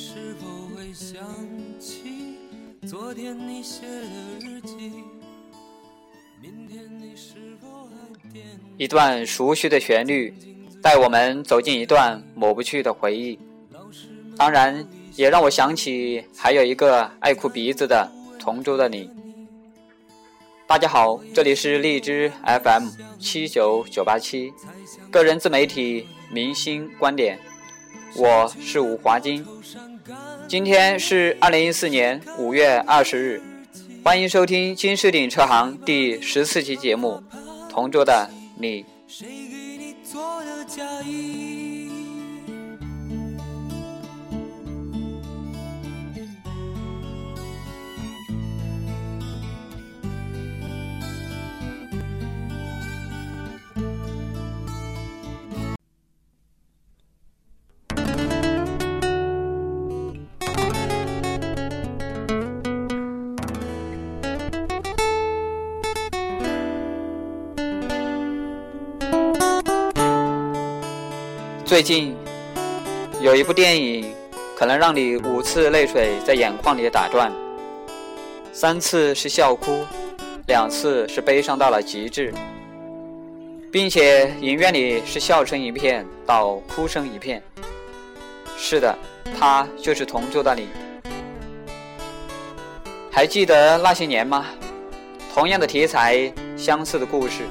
是否会想起昨天你写的日记？明天你是否一段熟悉的旋律，带我们走进一段抹不去的回忆。当然，也让我想起还有一个爱哭鼻子的同桌的你。大家好，这里是荔枝 FM 七九九八七，个人自媒体明星观点，我是吴华金。今天是二零一四年五月二十日，欢迎收听金狮顶车行第十四期节目《同桌的你》。谁给你做的嫁衣？最近有一部电影，可能让你五次泪水在眼眶里打转，三次是笑哭，两次是悲伤到了极致，并且影院里是笑声一片到哭声一片。是的，他就是同桌的你。还记得那些年吗？同样的题材，相似的故事。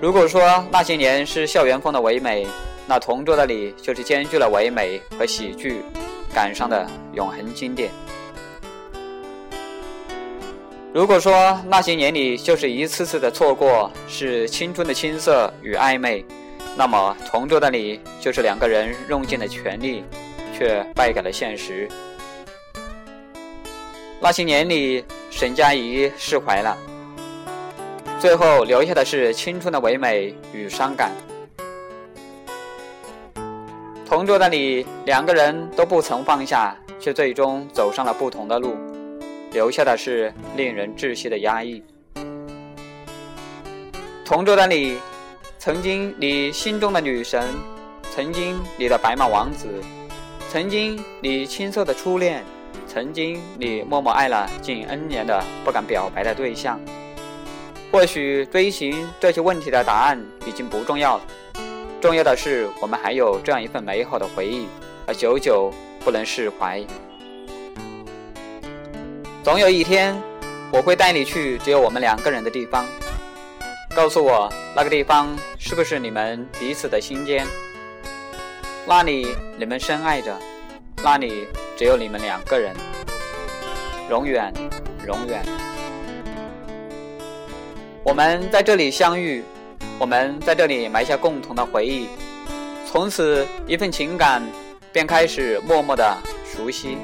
如果说那些年是校园风的唯美。那同桌的你，就是兼具了唯美和喜剧，感上的永恒经典。如果说那些年里就是一次次的错过，是青春的青涩与暧昧，那么同桌的你，就是两个人用尽了全力，却败给了现实。那些年里，沈佳宜释怀了，最后留下的是青春的唯美与伤感。同桌的你，两个人都不曾放下，却最终走上了不同的路，留下的是令人窒息的压抑。同桌的你，曾经你心中的女神，曾经你的白马王子，曾经你青涩的初恋，曾经你默默爱了近 N 年的不敢表白的对象。或许追寻这些问题的答案已经不重要了。重要的是，我们还有这样一份美好的回忆，而久久不能释怀。总有一天，我会带你去只有我们两个人的地方，告诉我那个地方是不是你们彼此的心间？那里你们深爱着，那里只有你们两个人，永远，永远。我们在这里相遇。我们在这里埋下共同的回忆，从此一份情感便开始默默的熟悉。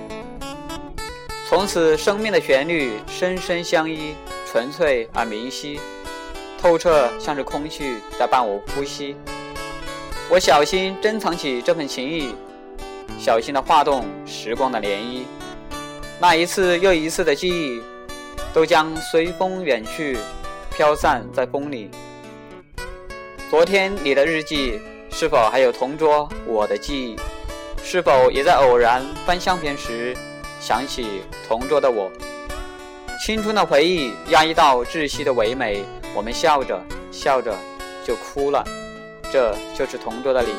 从此生命的旋律深深相依，纯粹而明晰，透彻像是空气在伴我呼吸。我小心珍藏起这份情谊，小心的化动时光的涟漪。那一次又一次的记忆，都将随风远去，飘散在风里。昨天你的日记是否还有同桌我的记忆？是否也在偶然翻相片时想起同桌的我？青春的回忆压抑到窒息的唯美，我们笑着笑着就哭了。这就是同桌的你，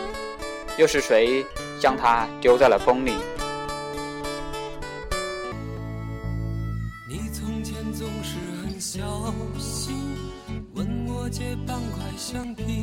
又是谁将它丢在了风里？你从前总是很小心。问我借半块橡皮，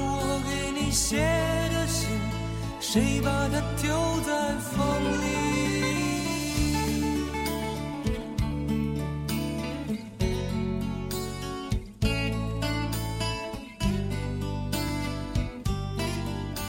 你写的信？谁把它丢在风里？